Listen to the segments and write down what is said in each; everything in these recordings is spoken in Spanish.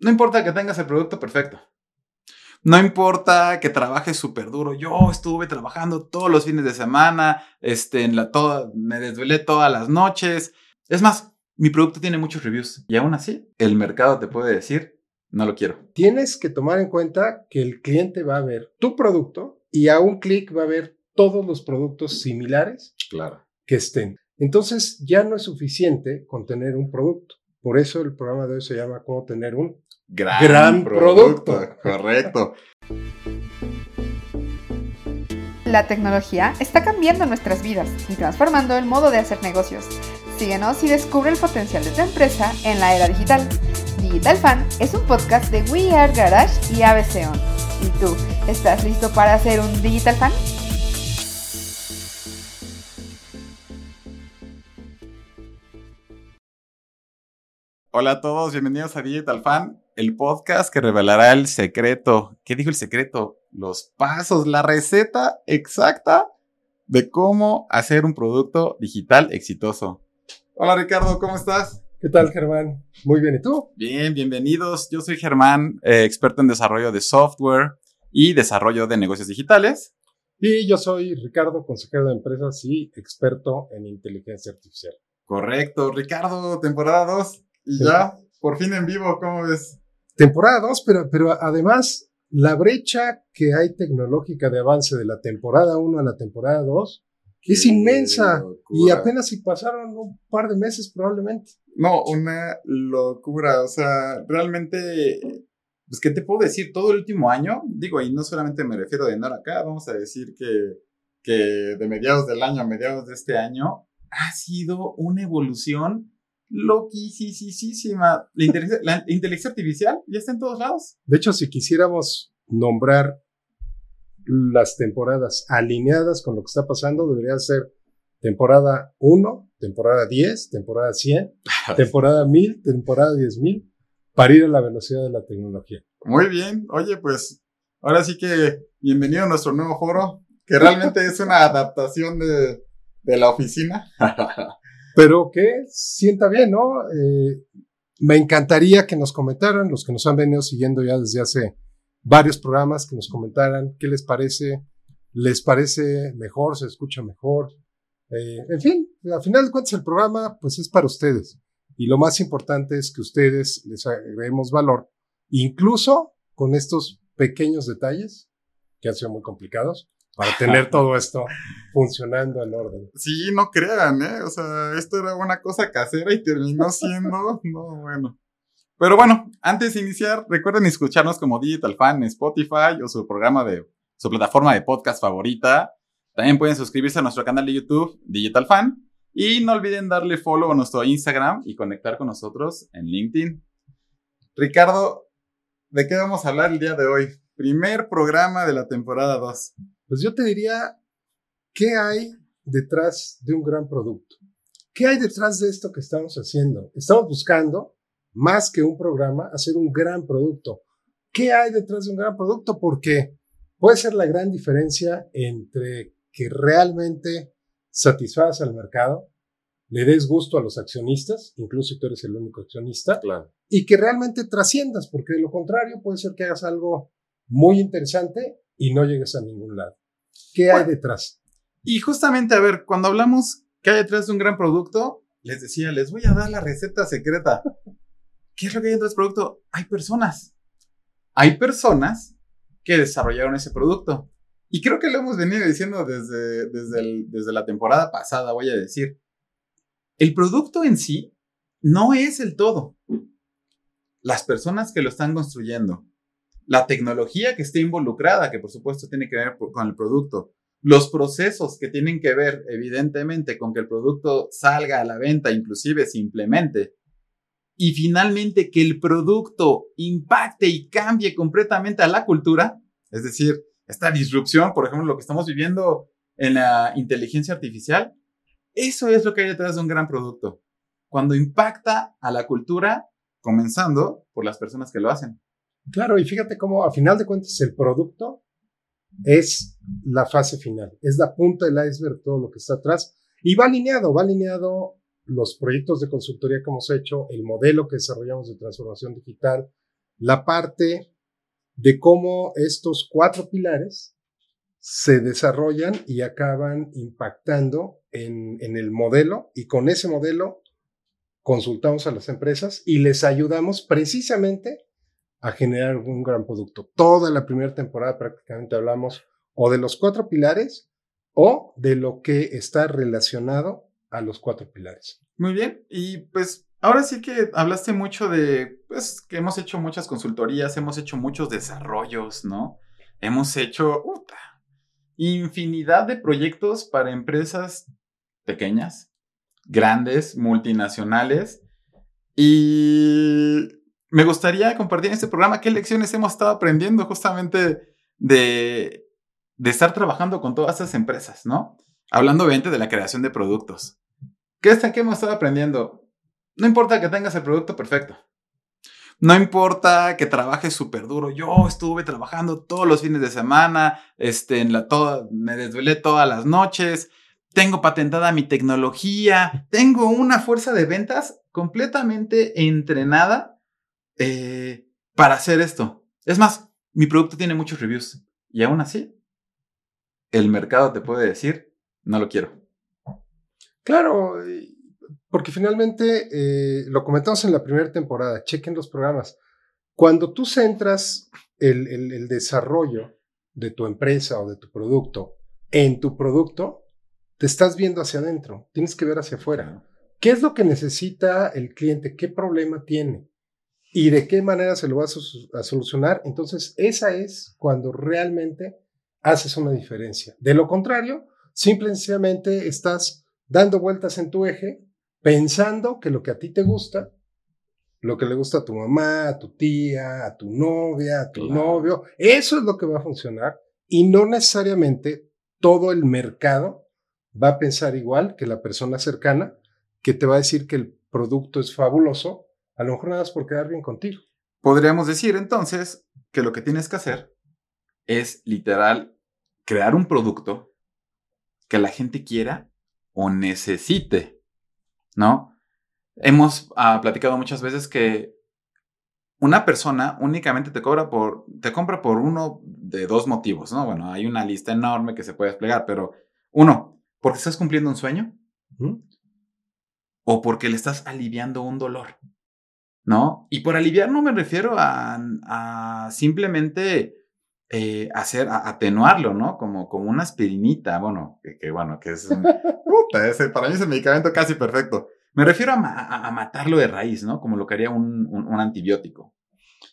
No importa que tengas el producto perfecto. No importa que trabajes súper duro. Yo estuve trabajando todos los fines de semana, este, en la toda, me desvelé todas las noches. Es más, mi producto tiene muchos reviews y aún así el mercado te puede decir, no lo quiero. Tienes que tomar en cuenta que el cliente va a ver tu producto y a un clic va a ver todos los productos similares claro. que estén. Entonces ya no es suficiente con tener un producto. Por eso el programa de hoy se llama Cómo tener un gran, producto. Correcto. La tecnología está cambiando nuestras vidas y transformando el modo de hacer negocios. Síguenos y descubre el potencial de tu empresa en la era digital. Digital Fan es un podcast de We Are Garage y ABC On. ¿Y tú, estás listo para hacer un Digital Fan? Hola a todos, bienvenidos a Digital Fan, el podcast que revelará el secreto. ¿Qué dijo el secreto? Los pasos, la receta exacta de cómo hacer un producto digital exitoso. Hola Ricardo, ¿cómo estás? ¿Qué tal Germán? Muy bien, ¿y tú? Bien, bienvenidos. Yo soy Germán, eh, experto en desarrollo de software y desarrollo de negocios digitales. Y yo soy Ricardo, consejero de empresas y experto en inteligencia artificial. Correcto, Ricardo, temporada 2. Y ya, por fin en vivo, ¿cómo ves? Temporada 2, pero, pero además la brecha que hay tecnológica de avance de la temporada 1 a la temporada 2 es inmensa y apenas si pasaron un par de meses probablemente. No, una locura, o sea, realmente, pues, ¿qué te puedo decir? Todo el último año, digo, y no solamente me refiero de nada acá, vamos a decir que, que de mediados del año a mediados de este año, ha sido una evolución loquísima. La inteligencia, la inteligencia artificial ya está en todos lados. De hecho, si quisiéramos nombrar las temporadas alineadas con lo que está pasando, debería ser temporada 1, temporada 10, temporada 100, temporada 1000, temporada 10000, para ir a la velocidad de la tecnología. Muy bien. Oye, pues ahora sí que bienvenido a nuestro nuevo foro, que realmente es una adaptación de, de la oficina. pero que sienta bien, ¿no? Eh, me encantaría que nos comentaran, los que nos han venido siguiendo ya desde hace varios programas, que nos comentaran qué les parece, les parece mejor, se escucha mejor. Eh, en fin, al final de cuentas el programa pues es para ustedes. Y lo más importante es que ustedes les agreguemos valor, incluso con estos pequeños detalles que han sido muy complicados, para tener todo esto funcionando en orden. Sí, no crean, ¿eh? O sea, esto era una cosa casera y terminó siendo, no, bueno. Pero bueno, antes de iniciar, recuerden escucharnos como Digital Fan en Spotify o su programa de, su plataforma de podcast favorita. También pueden suscribirse a nuestro canal de YouTube, Digital Fan. Y no olviden darle follow a nuestro Instagram y conectar con nosotros en LinkedIn. Ricardo, ¿de qué vamos a hablar el día de hoy? Primer programa de la temporada 2. Pues yo te diría, ¿qué hay detrás de un gran producto? ¿Qué hay detrás de esto que estamos haciendo? Estamos buscando, más que un programa, hacer un gran producto. ¿Qué hay detrás de un gran producto? Porque puede ser la gran diferencia entre que realmente satisfagas al mercado, le des gusto a los accionistas, incluso si tú eres el único accionista, y que realmente trasciendas, porque de lo contrario puede ser que hagas algo muy interesante y no llegues a ningún lado. ¿Qué hay detrás? Y justamente, a ver, cuando hablamos qué hay detrás de un gran producto, les decía, les voy a dar la receta secreta. ¿Qué es lo que hay detrás del producto? Hay personas. Hay personas que desarrollaron ese producto. Y creo que lo hemos venido diciendo desde, desde, desde la temporada pasada, voy a decir. El producto en sí no es el todo. Las personas que lo están construyendo, la tecnología que esté involucrada, que por supuesto tiene que ver con el producto, los procesos que tienen que ver evidentemente con que el producto salga a la venta, inclusive simplemente, y finalmente que el producto impacte y cambie completamente a la cultura, es decir, esta disrupción, por ejemplo, lo que estamos viviendo en la inteligencia artificial, eso es lo que hay detrás de un gran producto. Cuando impacta a la cultura, comenzando por las personas que lo hacen. Claro, y fíjate cómo a final de cuentas el producto es la fase final, es la punta del iceberg, todo lo que está atrás, y va alineado, va alineado los proyectos de consultoría que hemos hecho, el modelo que desarrollamos de transformación digital, la parte de cómo estos cuatro pilares se desarrollan y acaban impactando en, en, el modelo y con ese modelo consultamos a las empresas y les ayudamos precisamente a generar un gran producto. Toda la primera temporada prácticamente hablamos o de los cuatro pilares o de lo que está relacionado a los cuatro pilares. Muy bien, y pues ahora sí que hablaste mucho de, pues que hemos hecho muchas consultorías, hemos hecho muchos desarrollos, ¿no? Hemos hecho infinidad de proyectos para empresas pequeñas, grandes, multinacionales, y me gustaría compartir en este programa qué lecciones hemos estado aprendiendo justamente de, estar trabajando con todas esas empresas, ¿no? Hablando obviamente de la creación de productos. ¿Qué es que hemos estado aprendiendo? No importa que tengas el producto perfecto. No importa que trabajes súper duro. Yo estuve trabajando todos los fines de semana, este, en la, toda, me desvelé todas las noches, tengo patentada mi tecnología, tengo una fuerza de ventas completamente entrenada eh, para hacer esto. Es más, mi producto tiene muchos reviews y aún así, el mercado te puede decir, no lo quiero. Claro, porque finalmente eh, lo comentamos en la primera temporada, chequen los programas. Cuando tú centras el, el, desarrollo de tu empresa o de tu producto en tu producto, te estás viendo hacia adentro, tienes que ver hacia afuera. ¿Qué es lo que necesita el cliente? ¿Qué problema tiene? ¿Y de qué manera se lo vas a solucionar? Entonces, esa es cuando realmente haces una diferencia. De lo contrario, simplemente estás dando vueltas en tu eje, pensando que lo que a ti te gusta, lo que le gusta a tu mamá, a tu tía, a tu novia, a tu novio, eso es lo que va a funcionar y no necesariamente todo el mercado va a pensar igual que la persona cercana que te va a decir que el producto es fabuloso, a lo mejor nada más por quedar bien contigo. Podríamos decir entonces que lo que tienes que hacer es literal crear un producto que la gente quiera o necesite, ¿no? Hemos ah, platicado muchas veces que una persona únicamente te cobra por, te compra por uno de dos motivos, ¿no? Bueno, hay una lista enorme que se puede desplegar, pero uno, porque estás cumpliendo un sueño o porque le estás aliviando un dolor, ¿no? Y por aliviar no me refiero a, a simplemente eh, hacer, atenuarlo, ¿no? Como, como una aspirinita, bueno, que, bueno, que es, puta, ese, para mí es el medicamento casi perfecto. Me refiero a, a, matarlo de raíz, ¿no? Como lo que haría un, un, antibiótico.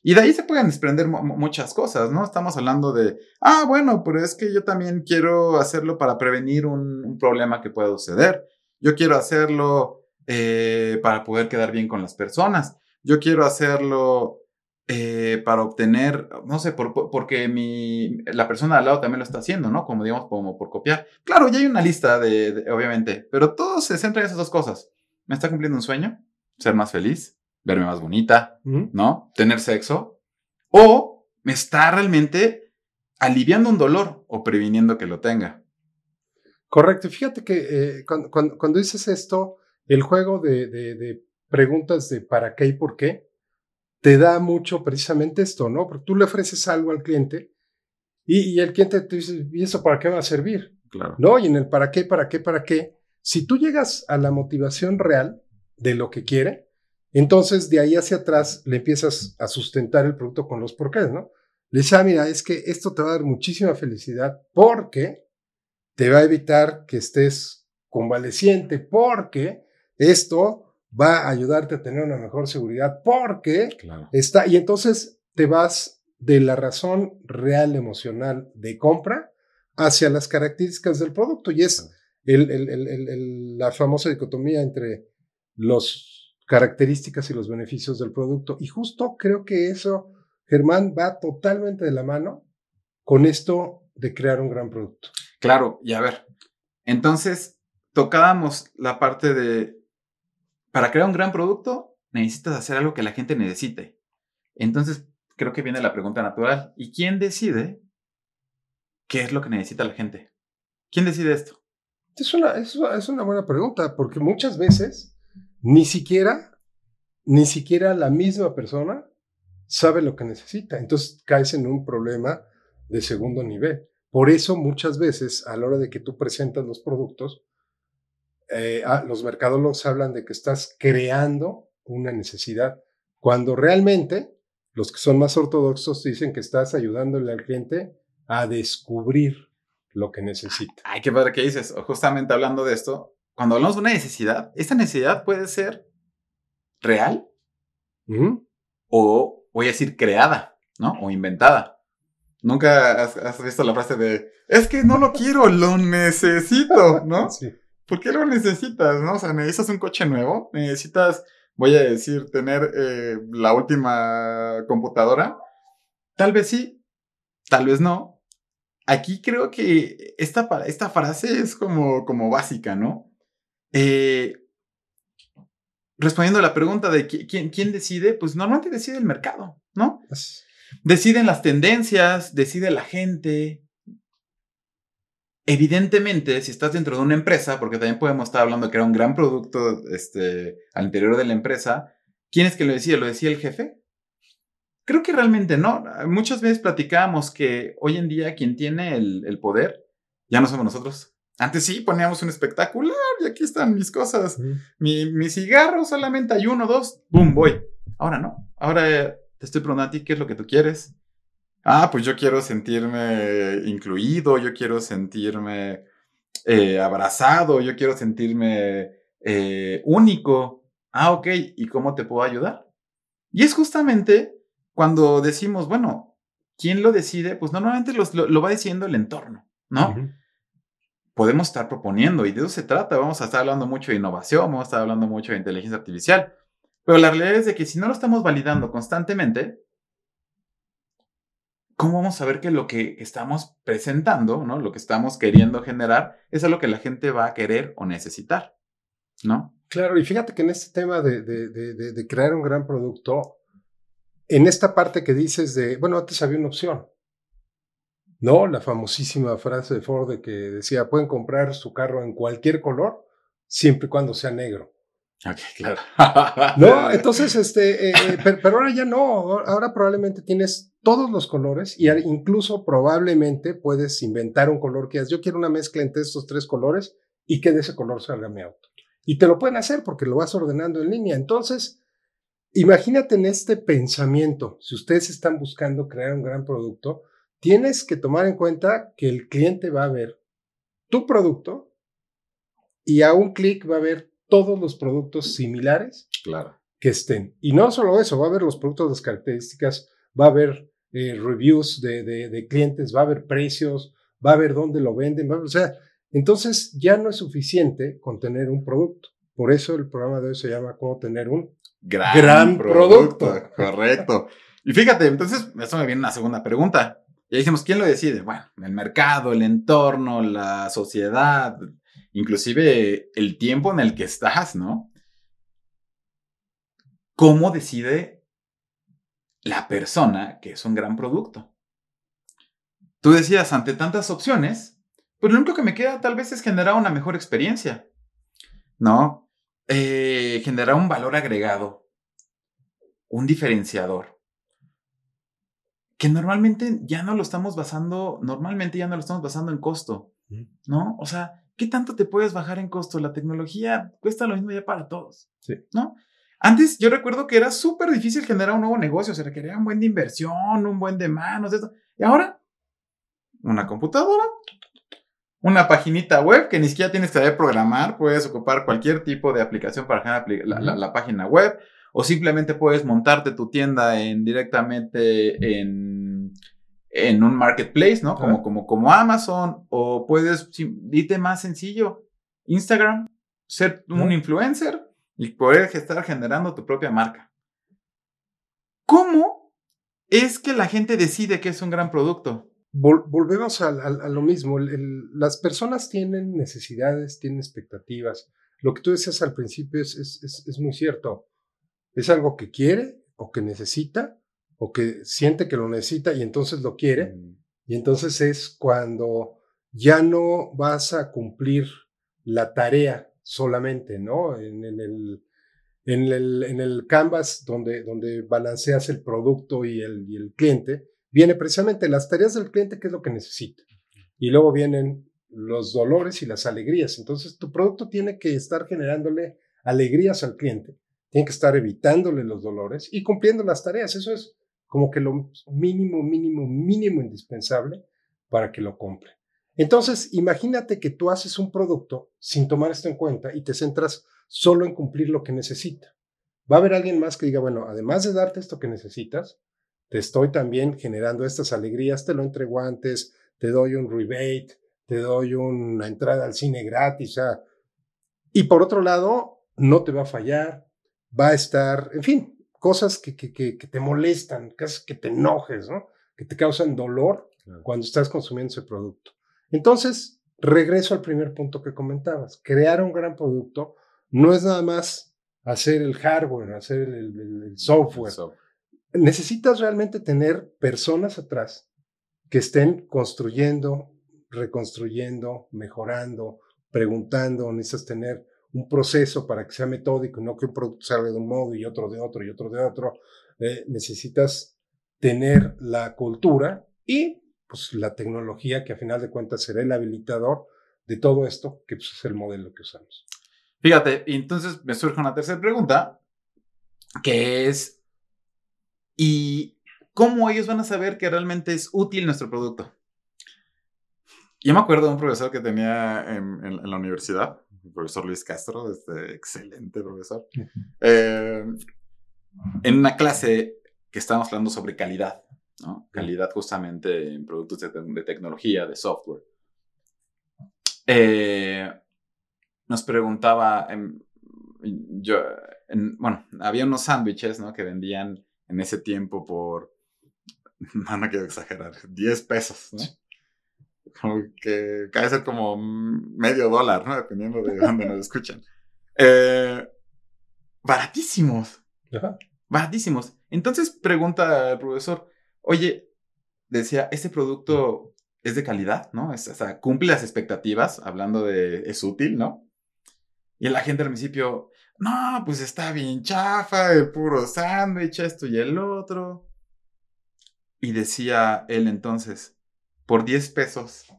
Y de ahí se pueden desprender muchas cosas, ¿no? Estamos hablando de, ah, bueno, pero es que yo también quiero hacerlo para prevenir un, un problema que pueda suceder. Yo quiero hacerlo eh, para poder quedar bien con las personas. Yo quiero hacerlo eh, para obtener, no sé, por, porque mi, la persona de al lado también lo está haciendo, ¿no? Como digamos, como por copiar. Claro, ya hay una lista de, obviamente, pero todo se centra en esas dos cosas. ¿Me está cumpliendo un sueño? Ser más feliz, verme más bonita, ¿no? Tener sexo. O me está realmente aliviando un dolor o previniendo que lo tenga. Correcto. Fíjate que eh, cuando, cuando, dices esto, el juego de, de, de preguntas de para qué y por qué, te da mucho precisamente esto, ¿no? Porque tú le ofreces algo al cliente y, el cliente te dice, ¿y eso para qué va a servir? Claro. ¿No? Y en el para qué, para qué, para qué, si tú llegas a la motivación real de lo que quiere, entonces de ahí hacia atrás le empiezas a sustentar el producto con los porqués, ¿no? Le dices, ah, mira, es que esto te va a dar muchísima felicidad porque te va a evitar que estés convaleciente, porque esto va a ayudarte a tener una mejor seguridad porque está, y entonces te vas de la razón real emocional de compra hacia las características del producto y es el, la famosa dicotomía entre las características y los beneficios del producto. Y justo creo que eso, Germán, va totalmente de la mano con esto de crear un gran producto. Claro, y a ver, entonces tocábamos la parte de para crear un gran producto necesitas hacer algo que la gente necesite. Entonces, creo que viene la pregunta natural. ¿Y quién decide qué es lo que necesita la gente? ¿Quién decide esto? Es una, es una buena pregunta, porque muchas veces ni siquiera, ni siquiera la misma persona sabe lo que necesita. Entonces caes en un problema de segundo nivel. Por eso muchas veces a la hora de que tú presentas los productos, eh, ah, los mercadólogos hablan de que estás creando una necesidad, cuando realmente los que son más ortodoxos dicen que estás ayudándole al cliente a descubrir lo que necesita. Ay, qué padre que dices. Justamente hablando de esto, cuando hablamos de una necesidad, esta necesidad puede ser real o, voy a decir, creada, ¿no? O inventada. Nunca has, visto la frase de, es que no lo quiero, lo necesito, ¿no? Sí. ¿Por qué lo necesitas, no? O sea, necesitas un coche nuevo, necesitas, voy a decir, tener eh, la última computadora. Tal vez sí, tal vez no. Aquí creo que esta, esta frase es como, como básica, ¿no? Eh, respondiendo a la pregunta de quién, quién decide, pues normalmente decide el mercado, ¿no? Deciden las tendencias, decide la gente. Evidentemente, si estás dentro de una empresa, porque también podemos estar hablando de que era un gran producto este, al interior de la empresa, ¿quién es que lo decía? ¿Lo decía el jefe? Creo que realmente no. Muchas veces platicábamos que hoy en día quien tiene el, el poder ya no somos nosotros, antes sí poníamos un espectacular y aquí están mis cosas. Mi, cigarro solamente hay uno, dos, boom, voy. Ahora no. Ahora eh, te estoy preguntando a ti qué es lo que tú quieres. Ah, pues yo quiero sentirme incluido, yo quiero sentirme eh, abrazado, yo quiero sentirme eh, único. Ah, ok, ¿y cómo te puedo ayudar? Y es justamente cuando decimos, bueno, ¿quién lo decide? Pues normalmente lo, va diciendo el entorno, ¿no? podemos estar proponiendo y de eso se trata. Vamos a estar hablando mucho de innovación, vamos a estar hablando mucho de inteligencia artificial. Pero la realidad es de que si no lo estamos validando constantemente, ¿cómo vamos a ver que lo que estamos presentando, ¿no? lo que estamos queriendo generar, es algo que la gente va a querer o necesitar? ¿No? Claro, y fíjate que en este tema de, de crear un gran producto, en esta parte que dices de, bueno, antes había una opción, ¿no? La famosísima frase de Ford de que decía, pueden comprar su carro en cualquier color, siempre y cuando sea negro. Ok, claro. no, entonces, este, eh, eh, pero, ahora ya no, ahora probablemente tienes todos los colores y incluso probablemente puedes inventar un color que yo quiero una mezcla entre estos tres colores y que de ese color salga mi auto. Y te lo pueden hacer porque lo vas ordenando en línea. Entonces, imagínate en este pensamiento, si ustedes están buscando crear un gran producto, tienes que tomar en cuenta que el cliente va a ver tu producto y a un clic va a ver todos los productos similares claro. que estén. Y no solo eso, va a ver los productos, las características, va a ver eh, reviews de, clientes, va a ver precios, va a ver dónde lo venden, o sea, entonces ya no es suficiente con tener un producto. Por eso el programa de hoy se llama Cómo tener un gran, producto. Correcto. Y fíjate, entonces, eso me viene una segunda pregunta. Ya dijimos, ¿quién lo decide? Bueno, el mercado, el entorno, la sociedad, inclusive el tiempo en el que estás, ¿no? ¿Cómo decide la persona que es un gran producto? Tú decías, ante tantas opciones, pues lo único que me queda tal vez es generar una mejor experiencia, ¿no? Eh, generar un valor agregado, un diferenciador que normalmente ya no lo estamos basando, normalmente ya no lo estamos basando en costo, ¿no? O sea, ¿qué tanto te puedes bajar en costo? La tecnología cuesta lo mismo ya para todos, sí. ¿no? Antes yo recuerdo que era súper difícil generar un nuevo negocio, se requería un buen de inversión, un buen de manos, eso. Y ahora, una computadora, una paginita web que ni siquiera tienes que saber programar, puedes ocupar cualquier tipo de aplicación para generar la página web, o simplemente puedes montarte tu tienda en, directamente en, en un marketplace, ¿no? Como, como, como Amazon, o puedes, dite más sencillo, Instagram, ser un influencer y poder estar generando tu propia marca. ¿Cómo es que la gente decide que es un gran producto? volvemos a, lo mismo. las personas tienen necesidades, tienen expectativas. Lo que tú decías al principio es, es, es muy cierto. Es algo que quiere o que necesita o que siente que lo necesita y entonces lo quiere. Mm. Y entonces es cuando ya no vas a cumplir la tarea solamente, ¿no? En, el, En el, en el canvas donde, donde balanceas el producto y el, y el cliente, viene precisamente las tareas del cliente, qué es lo que necesita. Y luego vienen los dolores y las alegrías. Entonces, tu producto tiene que estar generándole alegrías al cliente, tiene que estar evitándole los dolores y cumpliendo las tareas. Eso es como que lo mínimo, mínimo, mínimo indispensable para que lo compre. Entonces, imagínate que tú haces un producto sin tomar esto en cuenta y te centras solo en cumplir lo que necesita. Va a haber alguien más que diga, bueno, además de darte esto que necesitas, te estoy también generando estas alegrías, te lo entrego antes, te doy un rebate, te doy una entrada al cine gratis. y por otro lado, no te va a fallar, va a estar, en fin, cosas que, que, que, te molestan, cosas que te enojes, ¿no? que te causan dolor cuando estás consumiendo ese producto. Entonces, regreso al primer punto que comentabas. Crear un gran producto no es nada más hacer el hardware, hacer el, software. Necesitas realmente tener personas atrás que estén construyendo, reconstruyendo, mejorando, preguntando. Necesitas tener un proceso para que sea metódico, no que un producto salga de un modo y otro de otro y otro de otro. Eh, necesitas tener la cultura y pues, la tecnología que a final de cuentas será el habilitador de todo esto, que pues, es el modelo que usamos. Fíjate, entonces me surge una tercera pregunta, que es, ¿y cómo ellos van a saber que realmente es útil nuestro producto? Yo me acuerdo de un profesor que tenía en, la universidad, el profesor Luis Castro, este excelente profesor, eh, en una clase que estábamos hablando sobre calidad. Calidad justamente en productos de, tecnología, de software. Eh, nos preguntaba, yo, bueno, había unos sándwiches, ¿no? Que vendían en ese tiempo por, no, quiero exagerar, 10 pesos, ¿no? Como que cae ser como medio dólar, ¿no? Dependiendo de dónde nos escuchan. Eh, baratísimos. Baratísimos. Entonces pregunta el profesor, oye, decía, ¿este producto es de calidad, no? o sea, cumple las expectativas, hablando de, es útil, ¿no? Y la gente al principio, no, pues está bien chafa, el puro sándwich, esto y el otro. Y decía él entonces, por 10 pesos,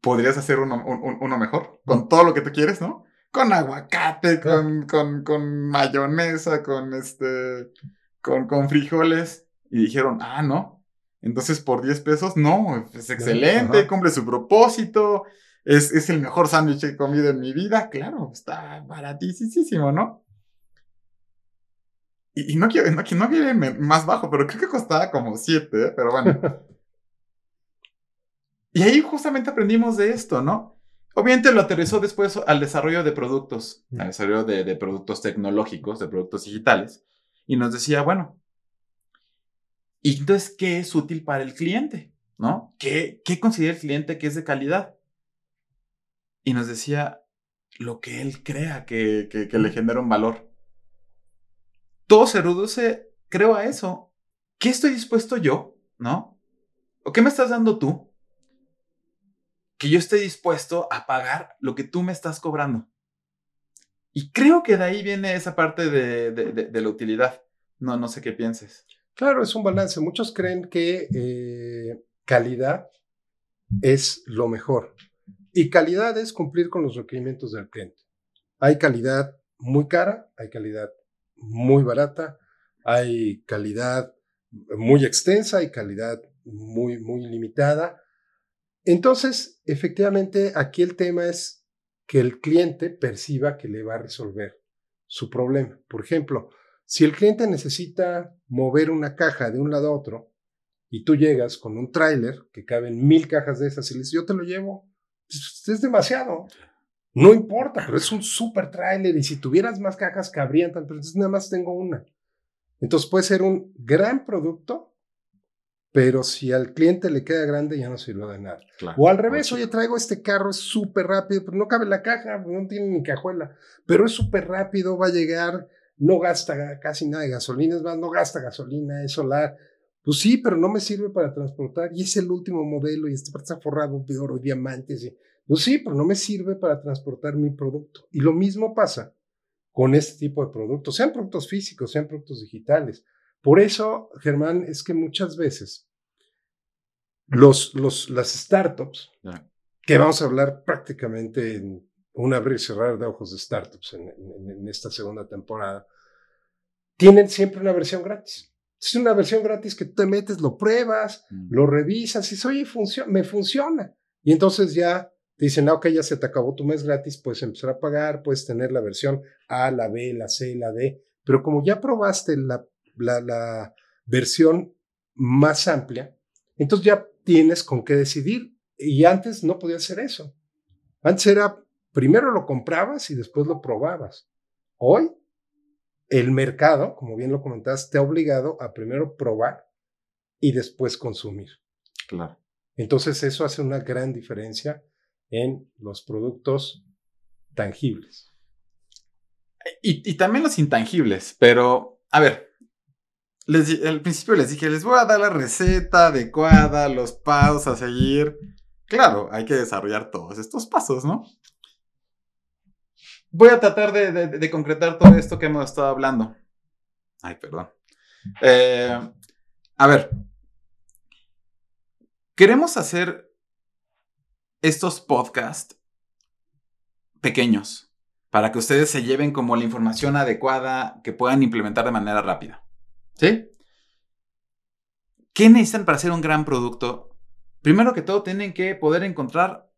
podrías hacer uno, uno, mejor, con todo lo que tú quieres, ¿no? Con aguacate, con, con, con mayonesa, con este, con, frijoles y dijeron, ah, no. Entonces por 10 pesos, no, es excelente, cumple su propósito, es, es el mejor sándwich que he comido en mi vida, claro, está baratísimo, ¿no? Y, no quiero, no, no quiere más bajo, pero creo que costaba como 7, ¿eh? pero bueno. y ahí justamente aprendimos de esto, ¿no? Obviamente lo aterrizó después al desarrollo de productos, al desarrollo de, de productos tecnológicos, de productos digitales y nos decía, bueno, ¿y entonces qué es útil para el cliente? ¿No? ¿Qué, qué considera el cliente que es de calidad? Y nos decía lo que él crea que, que, le genera un valor. Todo se reduce, creo, a eso. ¿Qué estoy dispuesto yo? ¿No? ¿O qué me estás dando tú? Que yo esté dispuesto a pagar lo que tú me estás cobrando. Y creo que de ahí viene esa parte de, la utilidad. No, no sé qué pienses. Claro, es un balance. Muchos creen que eh, calidad es lo mejor. Y calidad es cumplir con los requerimientos del cliente. Hay calidad muy cara, hay calidad muy barata, hay calidad muy extensa y calidad muy, muy limitada. Entonces, efectivamente, aquí el tema es que el cliente perciba que le va a resolver su problema. Por ejemplo, si el cliente necesita mover una caja de un lado a otro y tú llegas con un tráiler que caben mil cajas de esas y le dices, yo te lo llevo, pues, es demasiado. No importa, pero es un super tráiler y si tuvieras más cajas cabrían, pero entonces nada más tengo una. Entonces puede ser un gran producto pero si al cliente le queda grande ya no sirve de nada. o al revés, oye, traigo este carro, es súper rápido, pero no cabe la caja, no tiene ni cajuela, pero es súper rápido, va a llegar, no gasta casi nada de gasolina, es más, no gasta gasolina, es solar. Pues sí, pero no me sirve para transportar y es el último modelo y este está forrado de oro y diamantes. Y, pues sí, pero no me sirve para transportar mi producto. Y lo mismo pasa con este tipo de productos, sean productos físicos, sean productos digitales. Por eso, Germán, es que muchas veces los, los, las startups, que vamos a hablar prácticamente en un abrir y cerrar de ojos de startups en, esta segunda temporada, tienen siempre una versión gratis. Es una versión gratis que tú te metes, lo pruebas, mm. lo revisas y dices, oye, me funciona. Y entonces ya te dicen, ah, ok, ya se te acabó tu mes gratis, puedes empezar a pagar, puedes tener la versión A, la B, la C, la D. Pero como ya probaste la, la, la versión más amplia, entonces ya tienes con qué decidir. Y antes no podía hacer eso. Antes era, primero lo comprabas y después lo probabas. Hoy, el mercado, como bien lo comentabas, te ha obligado a primero probar y después consumir. Claro. Entonces eso hace una gran diferencia en los productos tangibles. Y, también los intangibles, pero a ver, les, al principio les dije, les voy a dar la receta adecuada, los pasos a seguir. Claro, hay que desarrollar todos estos pasos, ¿no? Voy a tratar de, concretar todo esto que hemos estado hablando. Ay, perdón. Eh, a ver, queremos hacer estos podcasts pequeños para que ustedes se lleven como la información adecuada que puedan implementar de manera rápida. ¿Sí? ¿Qué necesitan para hacer un gran producto? Primero que todo, tienen que poder encontrar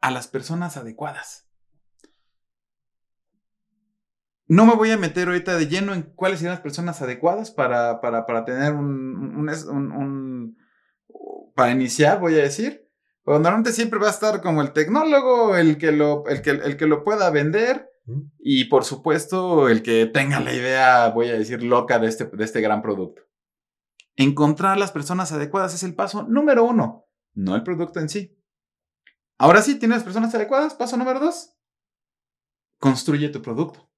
a las personas adecuadas. No me voy a meter ahorita de lleno en cuáles serían las personas adecuadas para, para, tener un, un, Para iniciar, voy a decir. Pero normalmente siempre va a estar como el tecnólogo, el que lo, el que, el que lo pueda vender y por supuesto el que tenga la idea, voy a decir, loca de este, de este gran producto. Encontrar las personas adecuadas es el paso número uno, no el producto en sí. Ahora sí, tienes las personas adecuadas. Paso número dos, construye tu producto.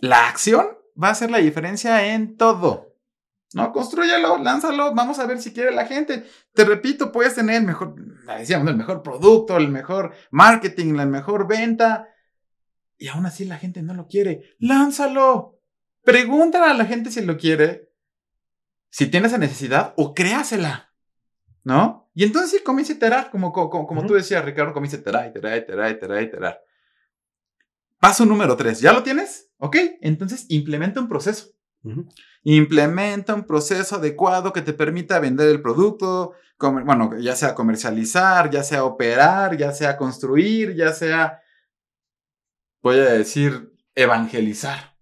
La acción va a hacer la diferencia en todo. No, construyelo, lánzalo, vamos a ver si quiere la gente. Te repito, puedes tener el mejor, decíamos, el mejor producto, el mejor marketing, la mejor venta. Y aún así la gente no lo quiere. Lánzalo. Pregúntale a la gente si lo quiere. Si tiene esa necesidad o créasela. ¿No? Y entonces sí, comienza a iterar, como, como, como tú decías, Ricardo, comienza a iterar, iterar, iterar, iterar, iterar. Paso número tres. ¿Ya lo tienes? Ok. Entonces implementa un proceso. Implementa un proceso adecuado que te permita vender el producto, bueno, ya sea comercializar, ya sea operar, ya sea construir, ya sea, voy a decir, evangelizar.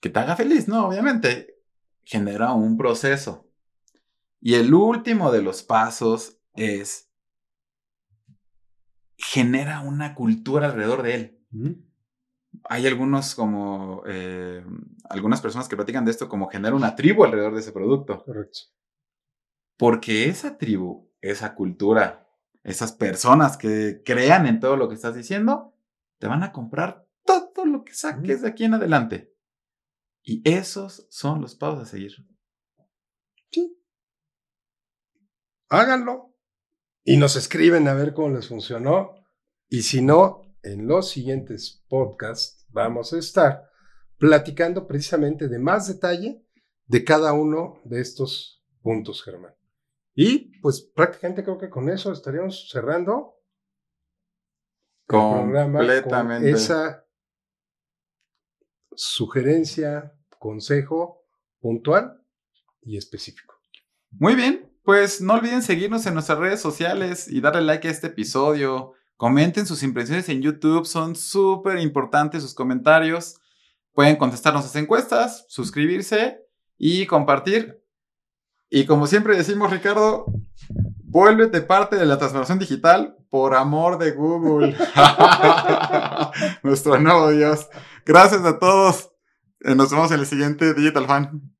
Que te haga feliz, ¿no? Obviamente, genera un proceso. Y el último de los pasos es, genera una cultura alrededor de él hay algunos como, eh, algunas personas que platican de esto como generar una tribu alrededor de ese producto. Correcto. Porque esa tribu, esa cultura, esas personas que crean en todo lo que estás diciendo, te van a comprar todo lo que saques de aquí en adelante. Y esos son los pasos a seguir. Sí. Háganlo. Y nos escriben a ver cómo les funcionó. Y si no, en los siguientes podcasts vamos a estar platicando precisamente de más detalle de cada uno de estos puntos, Germán. Y pues prácticamente creo que con eso estaríamos cerrando el programa esa sugerencia, consejo puntual y específico. Muy bien, pues no olviden seguirnos en nuestras redes sociales y darle like a este episodio Comenten sus impresiones en YouTube, son súper importantes sus comentarios. Pueden contestarnos las encuestas, suscribirse y compartir. Y como siempre decimos, Ricardo, vuélvete parte de la transformación digital por amor de Google. Nuestro nuevo Dios. Gracias a todos. Eh, nos vemos en el siguiente Digital Fan.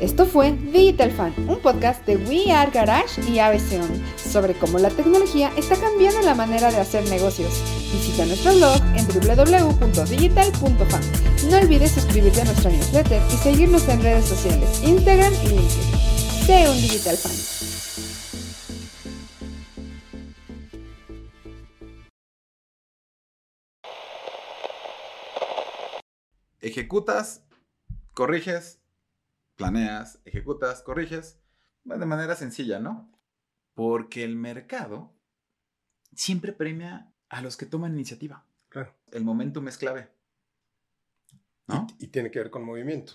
Esto fue Digital Fan, un podcast de We Are Garage y ABC On sobre cómo la tecnología está cambiando la manera de hacer negocios. Visita nuestro blog en www.digital.fan. No olvides suscribirte a nuestra newsletter y seguirnos en redes sociales, Instagram y LinkedIn. Sé un Digital Fan. ejecutas, corriges planeas, ejecutas, corriges, de manera sencilla, ¿no? Porque el mercado siempre premia a los que toman iniciativa. Claro. El momentum es clave. ¿No? Y, y tiene que ver con movimiento.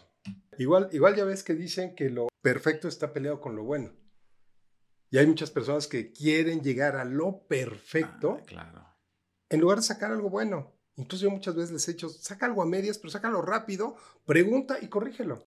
Igual, igual ya ves que dicen que lo perfecto está peleado con lo bueno. Y hay muchas personas que quieren llegar a lo perfecto Ah, claro. en lugar de sacar algo bueno. Incluso yo muchas veces les he dicho, saca algo a medias, pero sácalo rápido, pregunta y corrígelo.